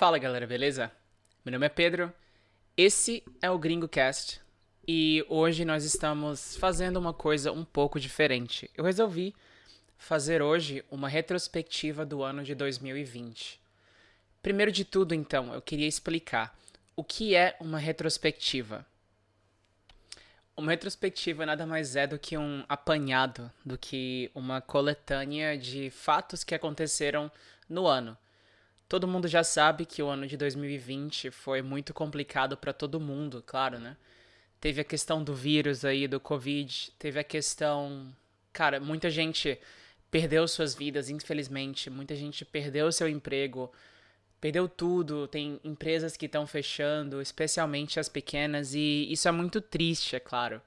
Fala galera, beleza? Meu nome é Pedro, esse é o Gringo Cast e hoje nós estamos fazendo uma coisa um pouco diferente. Eu resolvi fazer hoje uma retrospectiva do ano de 2020. Primeiro de tudo, então, eu queria explicar o que é uma retrospectiva. Uma retrospectiva nada mais é do que um apanhado, do que uma coletânea de fatos que aconteceram no ano. Todo mundo já sabe que o ano de 2020 foi muito complicado para todo mundo, claro, né? Teve a questão do vírus aí, do Covid, teve a questão. Cara, muita gente perdeu suas vidas, infelizmente, muita gente perdeu seu emprego, perdeu tudo. Tem empresas que estão fechando, especialmente as pequenas, e isso é muito triste, é claro.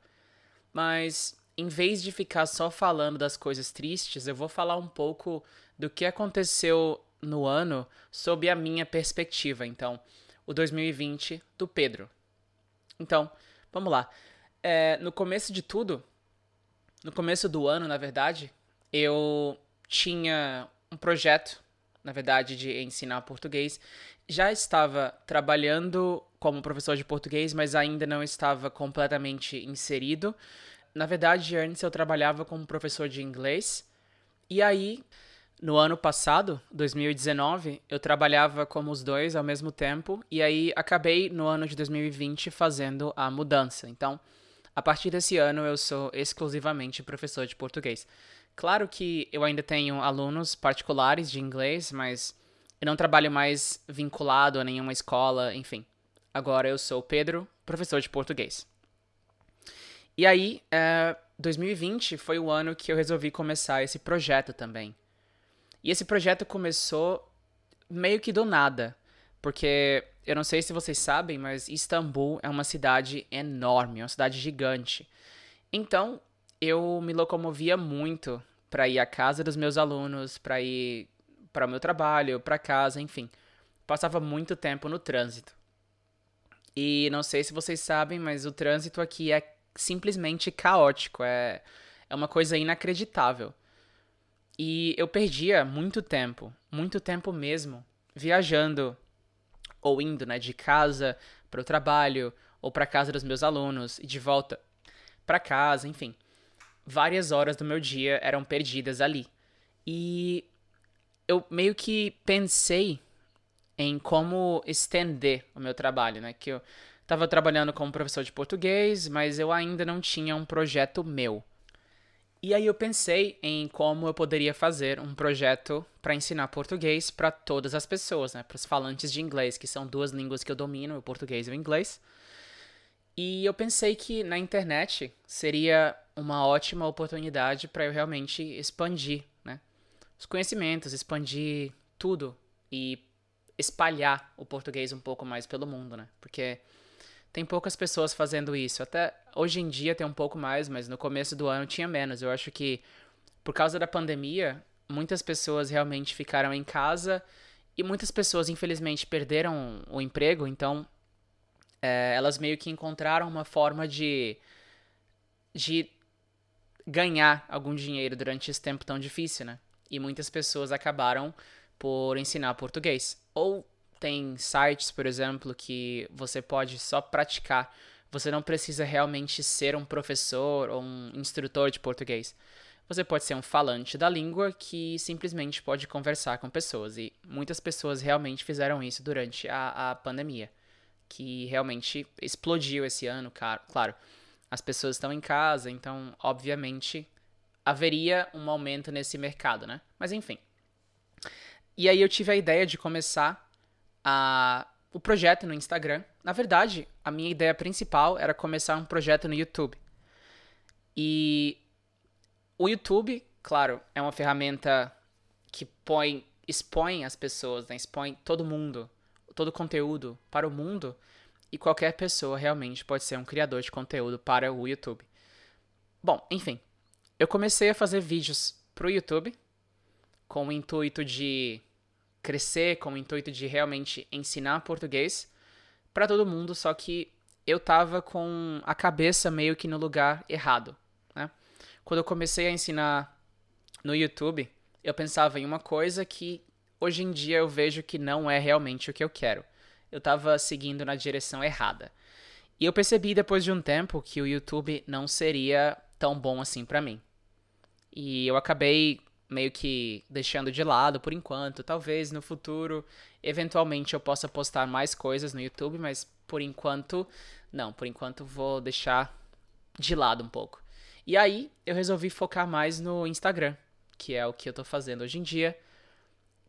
Mas em vez de ficar só falando das coisas tristes, eu vou falar um pouco do que aconteceu no ano sob a minha perspectiva. Então, o 2020 do Pedro. Então, vamos lá. É, no começo de tudo, no começo do ano, na verdade, eu tinha um projeto, na verdade, de ensinar português. Já estava trabalhando como professor de português, mas ainda não estava completamente inserido. Na verdade, antes eu trabalhava como professor de inglês. E aí, no ano passado, 2019, eu trabalhava como os dois ao mesmo tempo e aí acabei no ano de 2020 fazendo a mudança. Então, a partir desse ano eu sou exclusivamente professor de português. Claro que eu ainda tenho alunos particulares de inglês, mas eu não trabalho mais vinculado a nenhuma escola, enfim. Agora eu sou Pedro, professor de português. E aí, é, 2020 foi o ano que eu resolvi começar esse projeto também. E esse projeto começou meio que do nada, porque eu não sei se vocês sabem, mas Istambul é uma cidade enorme, é uma cidade gigante. Então, eu me locomovia muito para ir à casa dos meus alunos, para ir para o meu trabalho, para casa, enfim. Passava muito tempo no trânsito. E não sei se vocês sabem, mas o trânsito aqui é simplesmente caótico, é, é uma coisa inacreditável. E eu perdia muito tempo, muito tempo mesmo, viajando ou indo, né, de casa para o trabalho ou para casa dos meus alunos e de volta para casa, enfim. Várias horas do meu dia eram perdidas ali. E eu meio que pensei em como estender o meu trabalho, né? Que eu estava trabalhando como professor de português, mas eu ainda não tinha um projeto meu. E aí eu pensei em como eu poderia fazer um projeto para ensinar português para todas as pessoas, né, para os falantes de inglês, que são duas línguas que eu domino, o português e o inglês. E eu pensei que na internet seria uma ótima oportunidade para eu realmente expandir, né, os conhecimentos, expandir tudo e espalhar o português um pouco mais pelo mundo, né? Porque tem poucas pessoas fazendo isso. Até hoje em dia tem um pouco mais, mas no começo do ano tinha menos. Eu acho que por causa da pandemia, muitas pessoas realmente ficaram em casa e muitas pessoas, infelizmente, perderam o emprego. Então, é, elas meio que encontraram uma forma de, de ganhar algum dinheiro durante esse tempo tão difícil, né? E muitas pessoas acabaram por ensinar português. Ou tem sites, por exemplo, que você pode só praticar. Você não precisa realmente ser um professor ou um instrutor de português. Você pode ser um falante da língua que simplesmente pode conversar com pessoas. E muitas pessoas realmente fizeram isso durante a, a pandemia, que realmente explodiu esse ano, claro. As pessoas estão em casa, então, obviamente, haveria um aumento nesse mercado, né? Mas enfim. E aí eu tive a ideia de começar a, o projeto no Instagram. Na verdade, a minha ideia principal era começar um projeto no YouTube. E o YouTube, claro, é uma ferramenta que põe, expõe as pessoas, né? expõe todo mundo, todo conteúdo para o mundo. E qualquer pessoa realmente pode ser um criador de conteúdo para o YouTube. Bom, enfim, eu comecei a fazer vídeos para o YouTube com o intuito de crescer com o intuito de realmente ensinar português para todo mundo, só que eu tava com a cabeça meio que no lugar errado, né? Quando eu comecei a ensinar no YouTube, eu pensava em uma coisa que hoje em dia eu vejo que não é realmente o que eu quero. Eu estava seguindo na direção errada. E eu percebi depois de um tempo que o YouTube não seria tão bom assim para mim. E eu acabei meio que deixando de lado por enquanto. Talvez no futuro, eventualmente eu possa postar mais coisas no YouTube, mas por enquanto, não. Por enquanto vou deixar de lado um pouco. E aí eu resolvi focar mais no Instagram, que é o que eu tô fazendo hoje em dia.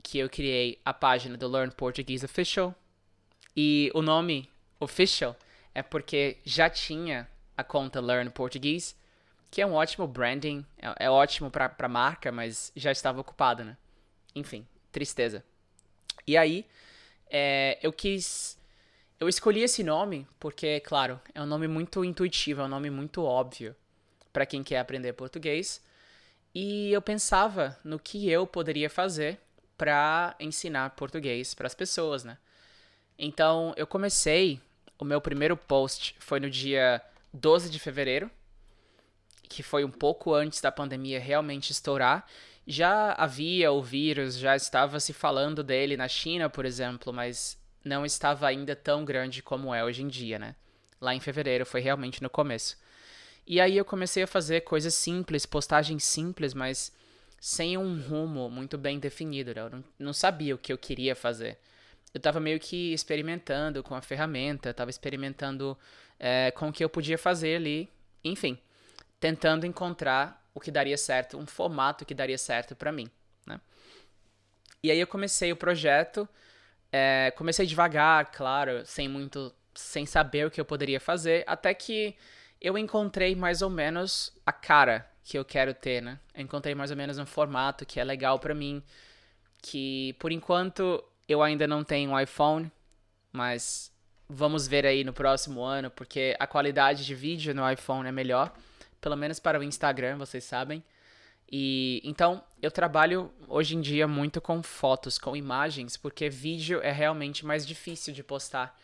Que eu criei a página do Learn Portuguese Official. E o nome Official é porque já tinha a conta Learn Português que é um ótimo branding, é, é ótimo pra, pra marca, mas já estava ocupado, né? Enfim, tristeza. E aí, é, eu quis. Eu escolhi esse nome porque, claro, é um nome muito intuitivo, é um nome muito óbvio para quem quer aprender português. E eu pensava no que eu poderia fazer para ensinar português para as pessoas, né? Então, eu comecei. O meu primeiro post foi no dia 12 de fevereiro que foi um pouco antes da pandemia realmente estourar, já havia o vírus, já estava se falando dele na China, por exemplo, mas não estava ainda tão grande como é hoje em dia, né? Lá em fevereiro foi realmente no começo. E aí eu comecei a fazer coisas simples, postagens simples, mas sem um rumo muito bem definido, né? Eu não, não sabia o que eu queria fazer. Eu estava meio que experimentando com a ferramenta, estava experimentando é, com o que eu podia fazer ali, enfim tentando encontrar o que daria certo, um formato que daria certo para mim. Né? E aí eu comecei o projeto, é, comecei devagar, claro, sem muito, sem saber o que eu poderia fazer, até que eu encontrei mais ou menos a cara que eu quero ter, né? Eu encontrei mais ou menos um formato que é legal para mim, que por enquanto eu ainda não tenho um iPhone, mas vamos ver aí no próximo ano, porque a qualidade de vídeo no iPhone é melhor pelo menos para o Instagram, vocês sabem. E então eu trabalho hoje em dia muito com fotos, com imagens, porque vídeo é realmente mais difícil de postar,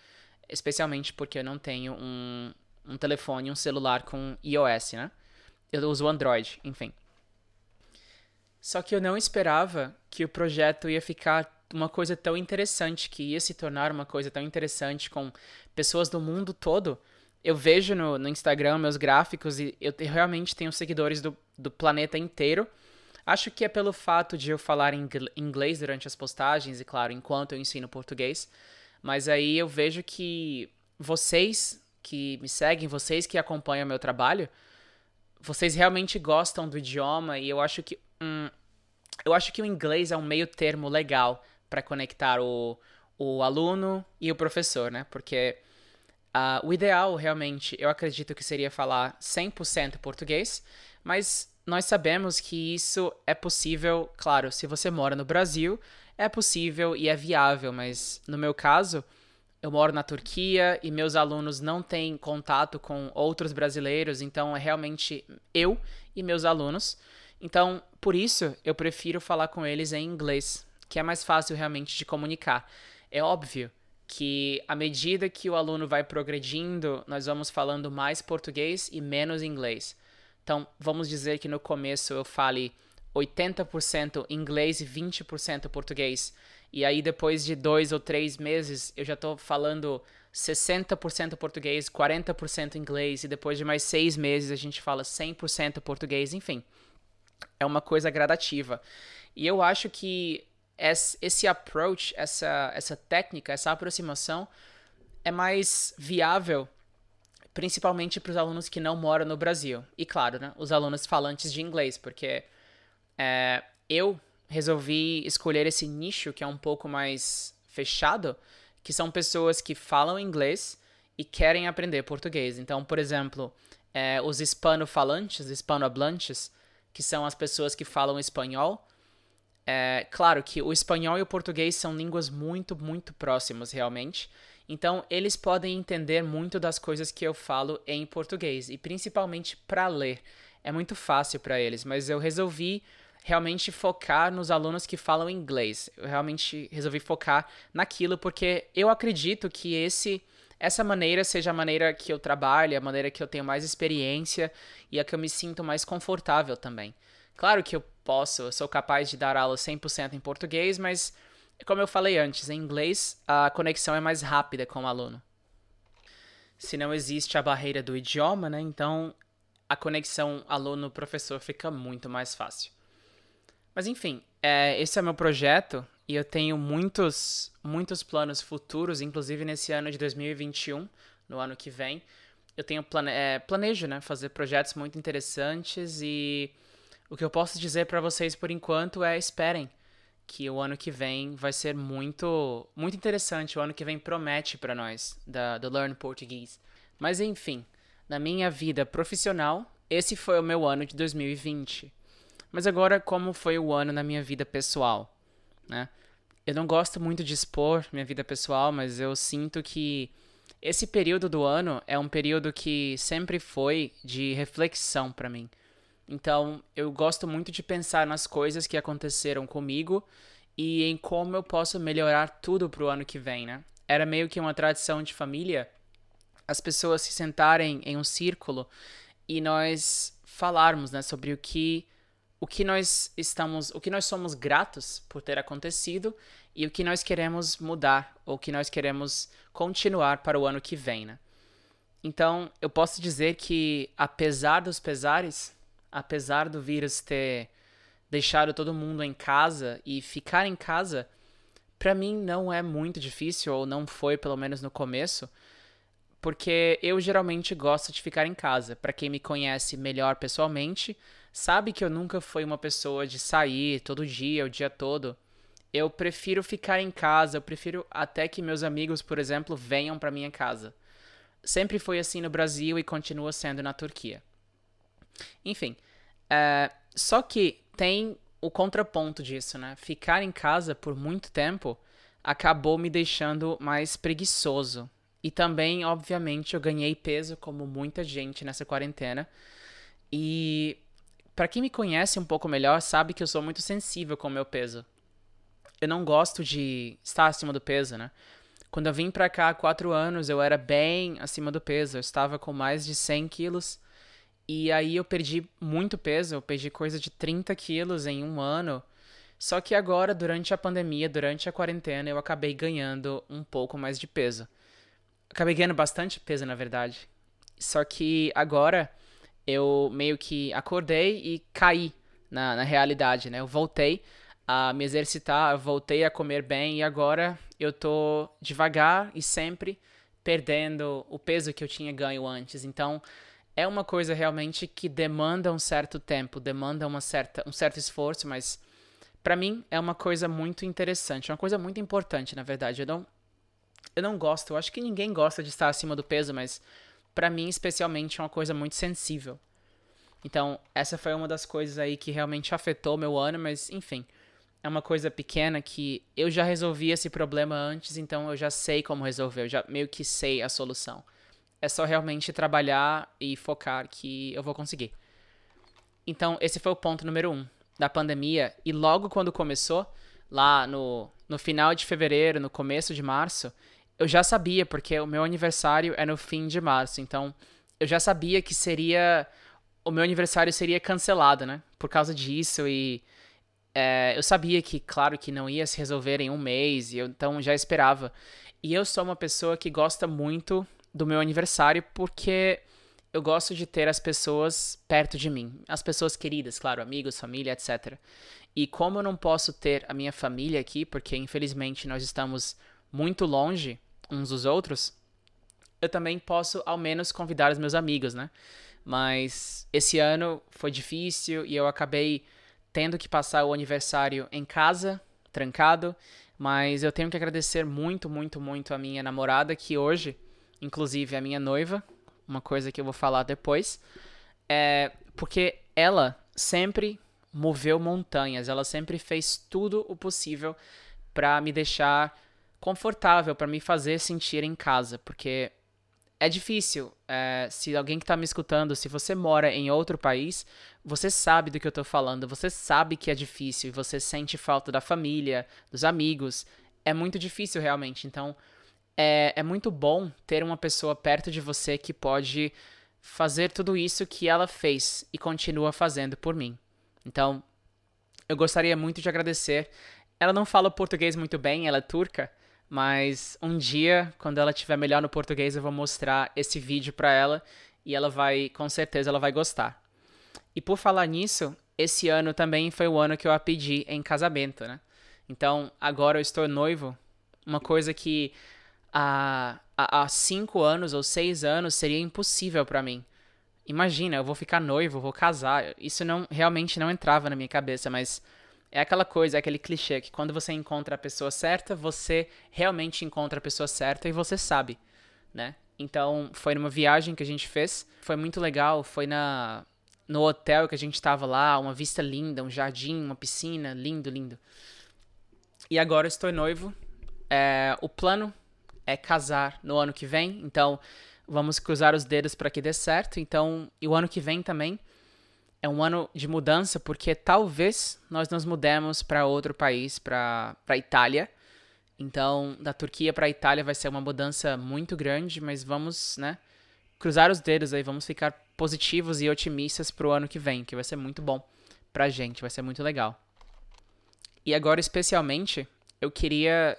especialmente porque eu não tenho um, um telefone, um celular com iOS, né? Eu uso Android, enfim. Só que eu não esperava que o projeto ia ficar uma coisa tão interessante, que ia se tornar uma coisa tão interessante com pessoas do mundo todo eu vejo no, no Instagram meus gráficos e eu realmente tenho seguidores do, do planeta inteiro. Acho que é pelo fato de eu falar inglês durante as postagens e, claro, enquanto eu ensino português. Mas aí eu vejo que vocês que me seguem, vocês que acompanham meu trabalho, vocês realmente gostam do idioma e eu acho que hum, eu acho que o inglês é um meio termo legal para conectar o, o aluno e o professor, né? Porque Uh, o ideal, realmente, eu acredito que seria falar 100% português, mas nós sabemos que isso é possível, claro, se você mora no Brasil, é possível e é viável, mas no meu caso, eu moro na Turquia e meus alunos não têm contato com outros brasileiros, então é realmente eu e meus alunos. Então, por isso, eu prefiro falar com eles em inglês, que é mais fácil realmente de comunicar. É óbvio que à medida que o aluno vai progredindo, nós vamos falando mais português e menos inglês. Então, vamos dizer que no começo eu fale 80% inglês e 20% português. E aí, depois de dois ou três meses, eu já estou falando 60% português, 40% inglês. E depois de mais seis meses, a gente fala 100% português. Enfim, é uma coisa gradativa. E eu acho que esse approach, essa, essa técnica, essa aproximação é mais viável, principalmente para os alunos que não moram no Brasil. E claro, né, os alunos falantes de inglês, porque é, eu resolvi escolher esse nicho que é um pouco mais fechado, que são pessoas que falam inglês e querem aprender português. Então, por exemplo, é, os hispanofalantes, hispanohablantes, que são as pessoas que falam espanhol, é, claro que o espanhol e o português são línguas muito, muito próximas, realmente. Então, eles podem entender muito das coisas que eu falo em português, e principalmente para ler. É muito fácil para eles, mas eu resolvi realmente focar nos alunos que falam inglês. Eu realmente resolvi focar naquilo porque eu acredito que esse essa maneira seja a maneira que eu trabalho, a maneira que eu tenho mais experiência e a que eu me sinto mais confortável também. Claro que eu posso, eu sou capaz de dar aula 100% em português, mas como eu falei antes, em inglês a conexão é mais rápida com o aluno. Se não existe a barreira do idioma, né? Então a conexão aluno-professor fica muito mais fácil. Mas enfim, é, esse é meu projeto e eu tenho muitos, muitos planos futuros, inclusive nesse ano de 2021, no ano que vem. Eu tenho plane é, planejo, né, fazer projetos muito interessantes e o que eu posso dizer para vocês por enquanto é esperem que o ano que vem vai ser muito, muito interessante. O ano que vem promete para nós da do Learn Português. Mas enfim, na minha vida profissional, esse foi o meu ano de 2020. Mas agora, como foi o ano na minha vida pessoal, né? Eu não gosto muito de expor minha vida pessoal, mas eu sinto que esse período do ano é um período que sempre foi de reflexão para mim. Então, eu gosto muito de pensar nas coisas que aconteceram comigo e em como eu posso melhorar tudo pro ano que vem, né? Era meio que uma tradição de família as pessoas se sentarem em um círculo e nós falarmos, né, sobre o que o que nós estamos, o que nós somos gratos por ter acontecido e o que nós queremos mudar ou o que nós queremos continuar para o ano que vem, né? Então, eu posso dizer que apesar dos pesares, apesar do vírus ter deixado todo mundo em casa e ficar em casa, para mim não é muito difícil ou não foi pelo menos no começo, porque eu geralmente gosto de ficar em casa. Para quem me conhece melhor pessoalmente, sabe que eu nunca fui uma pessoa de sair todo dia, o dia todo. Eu prefiro ficar em casa, eu prefiro até que meus amigos, por exemplo, venham para minha casa. Sempre foi assim no Brasil e continua sendo na Turquia. Enfim, é, só que tem o contraponto disso, né? Ficar em casa por muito tempo acabou me deixando mais preguiçoso. E também, obviamente, eu ganhei peso, como muita gente nessa quarentena. E para quem me conhece um pouco melhor, sabe que eu sou muito sensível com o meu peso. Eu não gosto de estar acima do peso, né? Quando eu vim pra cá há quatro anos, eu era bem acima do peso. Eu estava com mais de 100 quilos. E aí eu perdi muito peso. Eu perdi coisa de 30 quilos em um ano. Só que agora, durante a pandemia, durante a quarentena, eu acabei ganhando um pouco mais de peso. Acabei ganhando bastante peso, na verdade. Só que agora eu meio que acordei e caí na, na realidade, né? Eu voltei a me exercitar, voltei a comer bem e agora eu tô devagar e sempre perdendo o peso que eu tinha ganho antes. Então, é uma coisa realmente que demanda um certo tempo, demanda uma certa, um certo esforço, mas para mim é uma coisa muito interessante, uma coisa muito importante, na verdade. Eu não, eu não gosto, eu acho que ninguém gosta de estar acima do peso, mas para mim especialmente é uma coisa muito sensível. Então, essa foi uma das coisas aí que realmente afetou meu ano, mas enfim, é uma coisa pequena que eu já resolvi esse problema antes, então eu já sei como resolver, eu já meio que sei a solução. É só realmente trabalhar e focar que eu vou conseguir. Então, esse foi o ponto número um da pandemia. E logo quando começou, lá no, no final de fevereiro, no começo de março, eu já sabia, porque o meu aniversário é no fim de março, então eu já sabia que seria. O meu aniversário seria cancelado, né? Por causa disso e. É, eu sabia que, claro, que não ia se resolver em um mês, e eu então já esperava. E eu sou uma pessoa que gosta muito do meu aniversário porque eu gosto de ter as pessoas perto de mim. As pessoas queridas, claro, amigos, família, etc. E como eu não posso ter a minha família aqui, porque infelizmente nós estamos muito longe uns dos outros, eu também posso ao menos convidar os meus amigos, né? Mas esse ano foi difícil e eu acabei tendo que passar o aniversário em casa, trancado, mas eu tenho que agradecer muito, muito, muito a minha namorada que hoje, inclusive a minha noiva, uma coisa que eu vou falar depois, é porque ela sempre moveu montanhas, ela sempre fez tudo o possível para me deixar confortável para me fazer sentir em casa, porque é difícil. É, se alguém que está me escutando, se você mora em outro país, você sabe do que eu estou falando, você sabe que é difícil e você sente falta da família, dos amigos. É muito difícil realmente. Então, é, é muito bom ter uma pessoa perto de você que pode fazer tudo isso que ela fez e continua fazendo por mim. Então, eu gostaria muito de agradecer ela não fala português muito bem, ela é turca, mas um dia, quando ela estiver melhor no português, eu vou mostrar esse vídeo para ela e ela vai, com certeza, ela vai gostar. E por falar nisso, esse ano também foi o ano que eu a pedi em casamento, né? Então, agora eu estou noivo, uma coisa que há, há cinco anos ou seis anos seria impossível para mim. Imagina, eu vou ficar noivo, vou casar. Isso não realmente não entrava na minha cabeça, mas é aquela coisa, é aquele clichê que quando você encontra a pessoa certa, você realmente encontra a pessoa certa e você sabe, né? Então, foi numa viagem que a gente fez, foi muito legal, foi na no hotel que a gente estava lá, uma vista linda, um jardim, uma piscina, lindo, lindo. E agora estou noivo. É, o plano é casar no ano que vem, então vamos cruzar os dedos para que dê certo. Então, e o ano que vem também é um ano de mudança, porque talvez nós nos mudemos para outro país, para Itália. Então, da Turquia para a Itália vai ser uma mudança muito grande, mas vamos, né, cruzar os dedos aí, vamos ficar positivos e otimistas para o ano que vem, que vai ser muito bom para a gente, vai ser muito legal. E agora, especialmente, eu queria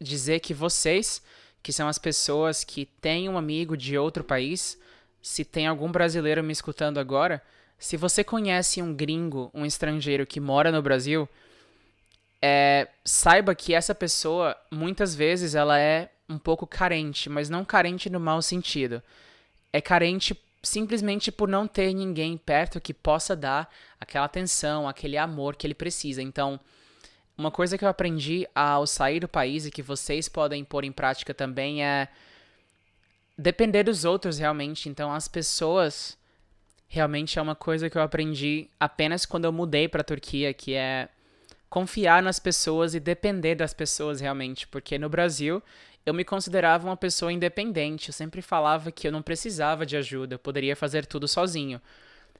dizer que vocês, que são as pessoas que têm um amigo de outro país, se tem algum brasileiro me escutando agora, se você conhece um gringo, um estrangeiro que mora no Brasil, é, saiba que essa pessoa, muitas vezes, ela é um pouco carente, mas não carente no mau sentido. É carente simplesmente por não ter ninguém perto que possa dar aquela atenção, aquele amor que ele precisa. Então, uma coisa que eu aprendi ao sair do país e que vocês podem pôr em prática também é depender dos outros realmente. Então, as pessoas realmente é uma coisa que eu aprendi apenas quando eu mudei para a Turquia, que é confiar nas pessoas e depender das pessoas realmente, porque no Brasil eu me considerava uma pessoa independente, eu sempre falava que eu não precisava de ajuda, eu poderia fazer tudo sozinho.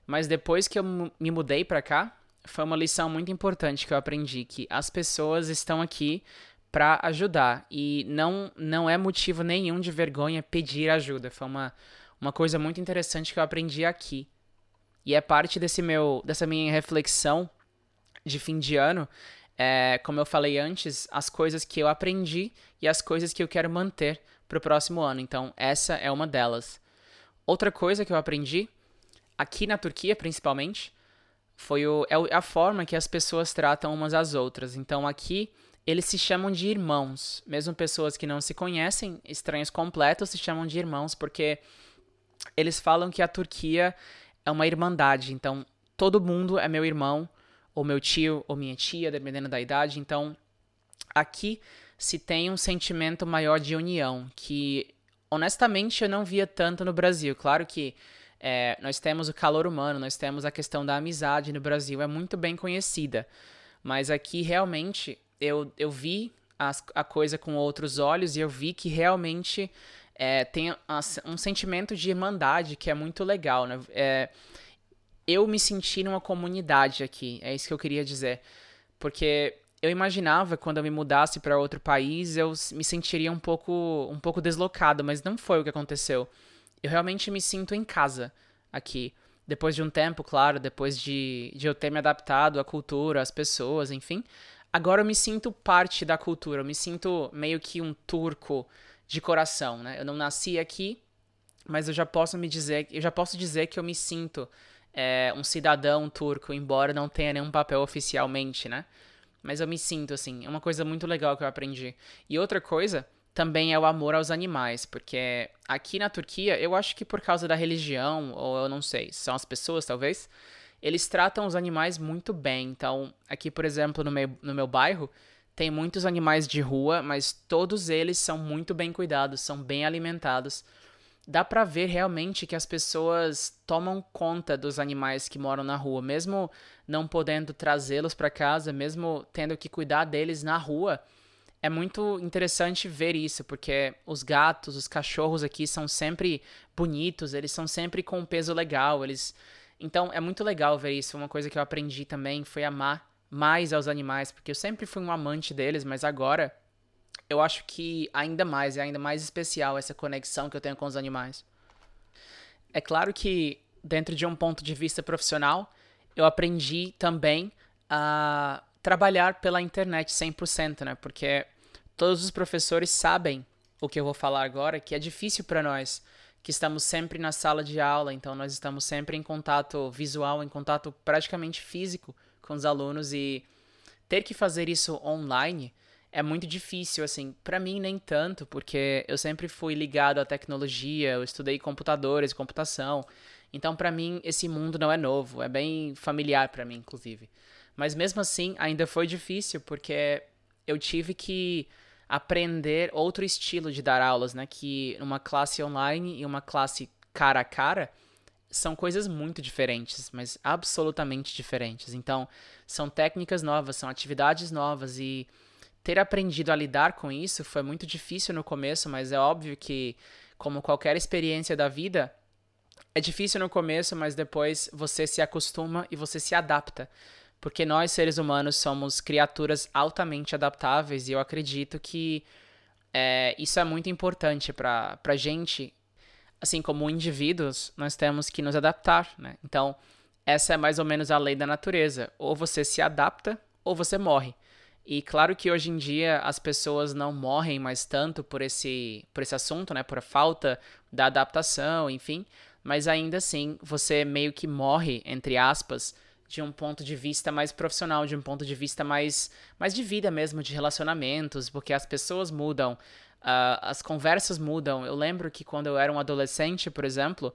Mas depois que eu me mudei para cá, foi uma lição muito importante que eu aprendi que as pessoas estão aqui para ajudar e não não é motivo nenhum de vergonha pedir ajuda. Foi uma uma coisa muito interessante que eu aprendi aqui. E é parte desse meu, dessa minha reflexão de fim de ano, é, como eu falei antes, as coisas que eu aprendi e as coisas que eu quero manter para o próximo ano. Então, essa é uma delas. Outra coisa que eu aprendi, aqui na Turquia principalmente, foi o, é a forma que as pessoas tratam umas às outras. Então, aqui eles se chamam de irmãos. Mesmo pessoas que não se conhecem, estranhos completos, se chamam de irmãos, porque eles falam que a Turquia é uma irmandade. Então, todo mundo é meu irmão, ou meu tio, ou minha tia, dependendo da idade. Então, aqui se tem um sentimento maior de união, que honestamente eu não via tanto no Brasil. Claro que é, nós temos o calor humano, nós temos a questão da amizade no Brasil, é muito bem conhecida. Mas aqui realmente eu, eu vi as, a coisa com outros olhos e eu vi que realmente é, tem um sentimento de irmandade que é muito legal, né? É, eu me senti numa comunidade aqui, é isso que eu queria dizer. Porque eu imaginava quando eu me mudasse para outro país, eu me sentiria um pouco, um pouco deslocado, mas não foi o que aconteceu. Eu realmente me sinto em casa aqui. Depois de um tempo, claro, depois de, de eu ter me adaptado à cultura, às pessoas, enfim. Agora eu me sinto parte da cultura, eu me sinto meio que um turco de coração, né? Eu não nasci aqui, mas eu já posso me dizer, eu já posso dizer que eu me sinto é, um cidadão turco, embora não tenha nenhum papel oficialmente, né? Mas eu me sinto assim, é uma coisa muito legal que eu aprendi. E outra coisa também é o amor aos animais, porque aqui na Turquia, eu acho que por causa da religião, ou eu não sei, são as pessoas talvez, eles tratam os animais muito bem. Então, aqui, por exemplo, no meu, no meu bairro, tem muitos animais de rua, mas todos eles são muito bem cuidados, são bem alimentados. Dá pra ver realmente que as pessoas tomam conta dos animais que moram na rua, mesmo não podendo trazê-los para casa, mesmo tendo que cuidar deles na rua. É muito interessante ver isso, porque os gatos, os cachorros aqui são sempre bonitos, eles são sempre com um peso legal, eles então é muito legal ver isso. Uma coisa que eu aprendi também foi amar mais aos animais, porque eu sempre fui um amante deles, mas agora eu acho que ainda mais, é ainda mais especial essa conexão que eu tenho com os animais. É claro que, dentro de um ponto de vista profissional, eu aprendi também a trabalhar pela internet 100%, né? Porque todos os professores sabem o que eu vou falar agora, que é difícil para nós, que estamos sempre na sala de aula, então nós estamos sempre em contato visual, em contato praticamente físico com os alunos e ter que fazer isso online é muito difícil, assim, para mim nem tanto, porque eu sempre fui ligado à tecnologia, eu estudei computadores, computação. Então, para mim, esse mundo não é novo, é bem familiar para mim, inclusive. Mas mesmo assim, ainda foi difícil, porque eu tive que aprender outro estilo de dar aulas, né? Que uma classe online e uma classe cara a cara são coisas muito diferentes, mas absolutamente diferentes. Então, são técnicas novas, são atividades novas e ter aprendido a lidar com isso foi muito difícil no começo, mas é óbvio que, como qualquer experiência da vida, é difícil no começo, mas depois você se acostuma e você se adapta. Porque nós, seres humanos, somos criaturas altamente adaptáveis e eu acredito que é, isso é muito importante para a gente. Assim como indivíduos, nós temos que nos adaptar, né? Então, essa é mais ou menos a lei da natureza. Ou você se adapta ou você morre. E claro que hoje em dia as pessoas não morrem mais tanto por esse, por esse assunto, né? Por a falta da adaptação, enfim. Mas ainda assim, você meio que morre, entre aspas, de um ponto de vista mais profissional, de um ponto de vista mais, mais de vida mesmo, de relacionamentos, porque as pessoas mudam, uh, as conversas mudam. Eu lembro que quando eu era um adolescente, por exemplo,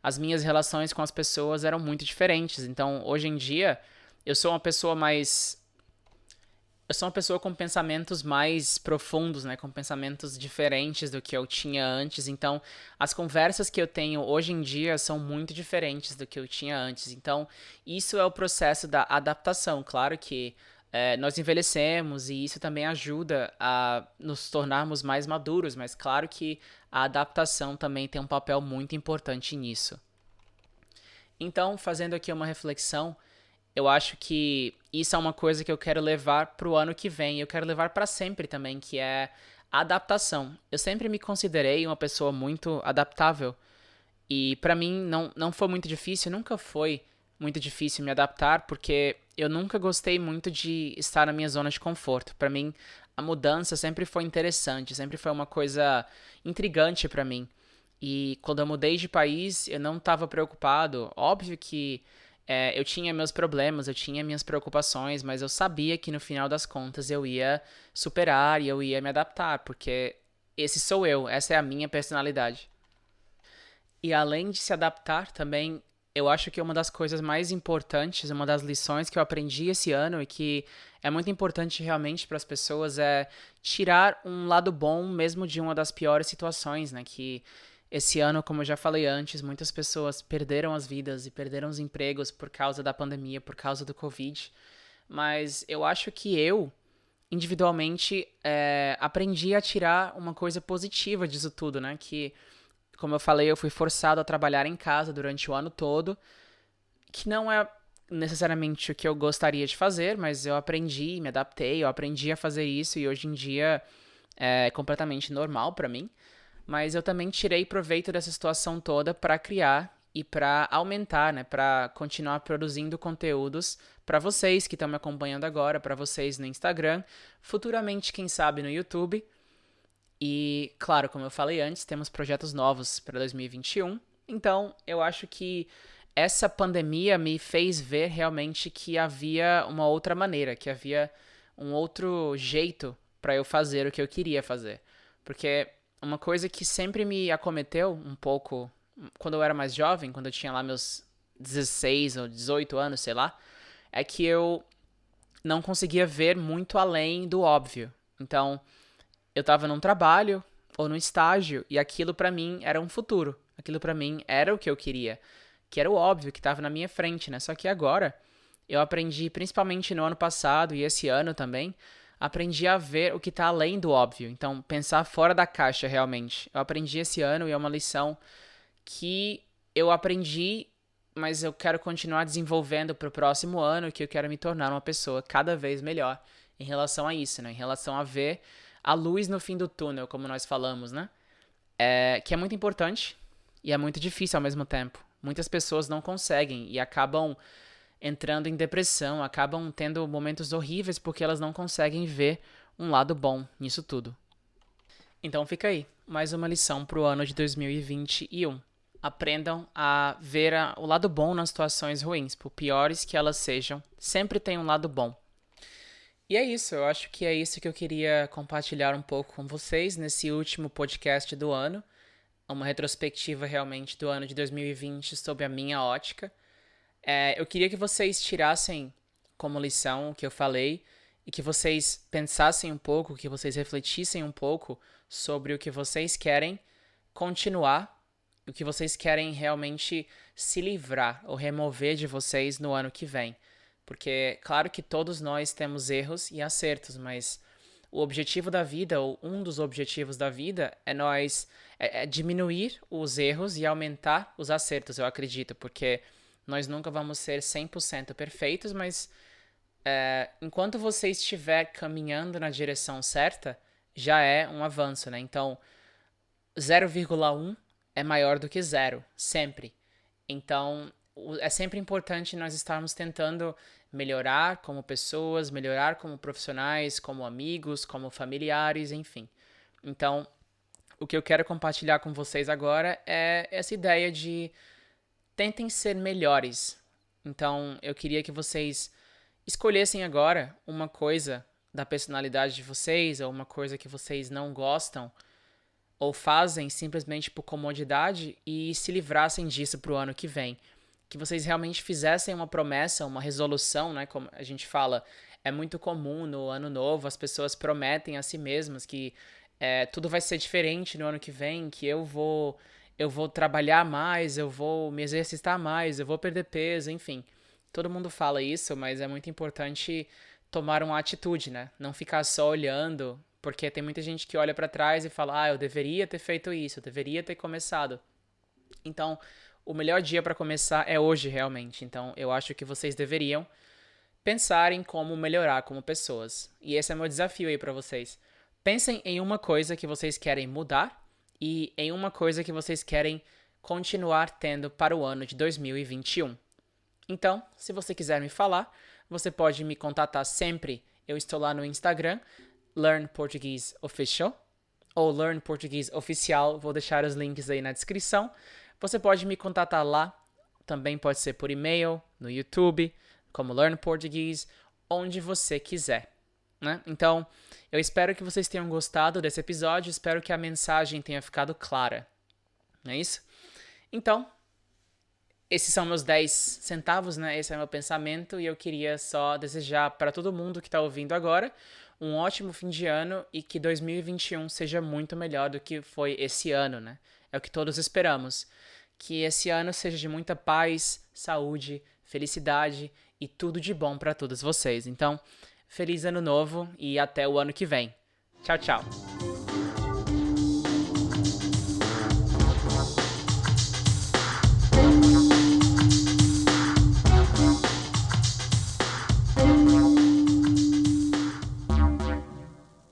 as minhas relações com as pessoas eram muito diferentes. Então, hoje em dia, eu sou uma pessoa mais eu sou uma pessoa com pensamentos mais profundos, né, com pensamentos diferentes do que eu tinha antes. Então, as conversas que eu tenho hoje em dia são muito diferentes do que eu tinha antes. Então, isso é o processo da adaptação. Claro que é, nós envelhecemos e isso também ajuda a nos tornarmos mais maduros, mas claro que a adaptação também tem um papel muito importante nisso. Então, fazendo aqui uma reflexão, eu acho que isso é uma coisa que eu quero levar para o ano que vem. Eu quero levar para sempre também, que é adaptação. Eu sempre me considerei uma pessoa muito adaptável. E para mim não, não foi muito difícil, nunca foi muito difícil me adaptar, porque eu nunca gostei muito de estar na minha zona de conforto. Para mim, a mudança sempre foi interessante, sempre foi uma coisa intrigante para mim. E quando eu mudei de país, eu não estava preocupado. Óbvio que é, eu tinha meus problemas, eu tinha minhas preocupações, mas eu sabia que no final das contas eu ia superar e eu ia me adaptar, porque esse sou eu, essa é a minha personalidade. E além de se adaptar também, eu acho que uma das coisas mais importantes, uma das lições que eu aprendi esse ano e que é muito importante realmente para as pessoas é tirar um lado bom mesmo de uma das piores situações, né? Que esse ano, como eu já falei antes, muitas pessoas perderam as vidas e perderam os empregos por causa da pandemia, por causa do Covid. Mas eu acho que eu, individualmente, é, aprendi a tirar uma coisa positiva disso tudo, né? Que, como eu falei, eu fui forçado a trabalhar em casa durante o ano todo, que não é necessariamente o que eu gostaria de fazer, mas eu aprendi, me adaptei, eu aprendi a fazer isso e hoje em dia é completamente normal para mim mas eu também tirei proveito dessa situação toda para criar e para aumentar, né, para continuar produzindo conteúdos para vocês que estão me acompanhando agora, para vocês no Instagram, futuramente, quem sabe, no YouTube. E, claro, como eu falei antes, temos projetos novos para 2021. Então, eu acho que essa pandemia me fez ver realmente que havia uma outra maneira, que havia um outro jeito para eu fazer o que eu queria fazer. Porque uma coisa que sempre me acometeu um pouco quando eu era mais jovem, quando eu tinha lá meus 16 ou 18 anos, sei lá, é que eu não conseguia ver muito além do óbvio. Então, eu estava num trabalho ou num estágio e aquilo para mim era um futuro. Aquilo para mim era o que eu queria, que era o óbvio que estava na minha frente, né? Só que agora eu aprendi, principalmente no ano passado e esse ano também, aprendi a ver o que está além do óbvio. Então, pensar fora da caixa realmente. Eu aprendi esse ano e é uma lição que eu aprendi, mas eu quero continuar desenvolvendo para o próximo ano, que eu quero me tornar uma pessoa cada vez melhor em relação a isso, né? Em relação a ver a luz no fim do túnel, como nós falamos, né? É, que é muito importante e é muito difícil ao mesmo tempo. Muitas pessoas não conseguem e acabam entrando em depressão, acabam tendo momentos horríveis porque elas não conseguem ver um lado bom nisso tudo. Então fica aí, mais uma lição para o ano de 2021. Aprendam a ver a, o lado bom nas situações ruins, por piores que elas sejam, sempre tem um lado bom. E é isso, eu acho que é isso que eu queria compartilhar um pouco com vocês nesse último podcast do ano. Uma retrospectiva realmente do ano de 2020 sob a minha ótica. É, eu queria que vocês tirassem como lição o que eu falei e que vocês pensassem um pouco, que vocês refletissem um pouco sobre o que vocês querem continuar, o que vocês querem realmente se livrar ou remover de vocês no ano que vem. Porque, claro que todos nós temos erros e acertos, mas o objetivo da vida, ou um dos objetivos da vida, é nós é, é diminuir os erros e aumentar os acertos, eu acredito, porque nós nunca vamos ser 100% perfeitos, mas é, enquanto você estiver caminhando na direção certa, já é um avanço, né? Então, 0,1 é maior do que zero, sempre. Então, é sempre importante nós estarmos tentando melhorar como pessoas, melhorar como profissionais, como amigos, como familiares, enfim. Então, o que eu quero compartilhar com vocês agora é essa ideia de tentem ser melhores. Então, eu queria que vocês escolhessem agora uma coisa da personalidade de vocês, ou uma coisa que vocês não gostam, ou fazem simplesmente por comodidade e se livrassem disso para o ano que vem que vocês realmente fizessem uma promessa, uma resolução, né? Como a gente fala, é muito comum no ano novo as pessoas prometem a si mesmas que é, tudo vai ser diferente no ano que vem, que eu vou eu vou trabalhar mais, eu vou me exercitar mais, eu vou perder peso, enfim. Todo mundo fala isso, mas é muito importante tomar uma atitude, né? Não ficar só olhando, porque tem muita gente que olha para trás e fala: "Ah, eu deveria ter feito isso, eu deveria ter começado". Então, o melhor dia para começar é hoje, realmente. Então, eu acho que vocês deveriam pensar em como melhorar como pessoas. E esse é meu desafio aí para vocês. Pensem em uma coisa que vocês querem mudar e em uma coisa que vocês querem continuar tendo para o ano de 2021. Então, se você quiser me falar, você pode me contatar sempre. Eu estou lá no Instagram, Learn Portuguese Official ou Learn Português Oficial. Vou deixar os links aí na descrição. Você pode me contatar lá, também pode ser por e-mail, no YouTube, como Learn Português, onde você quiser. Né? Então, eu espero que vocês tenham gostado desse episódio, espero que a mensagem tenha ficado clara. Não é isso? Então, esses são meus 10 centavos, né? Esse é meu pensamento e eu queria só desejar para todo mundo que está ouvindo agora um ótimo fim de ano e que 2021 seja muito melhor do que foi esse ano, né? É o que todos esperamos. Que esse ano seja de muita paz, saúde, felicidade e tudo de bom para todos vocês. Então, feliz ano novo e até o ano que vem. Tchau, tchau.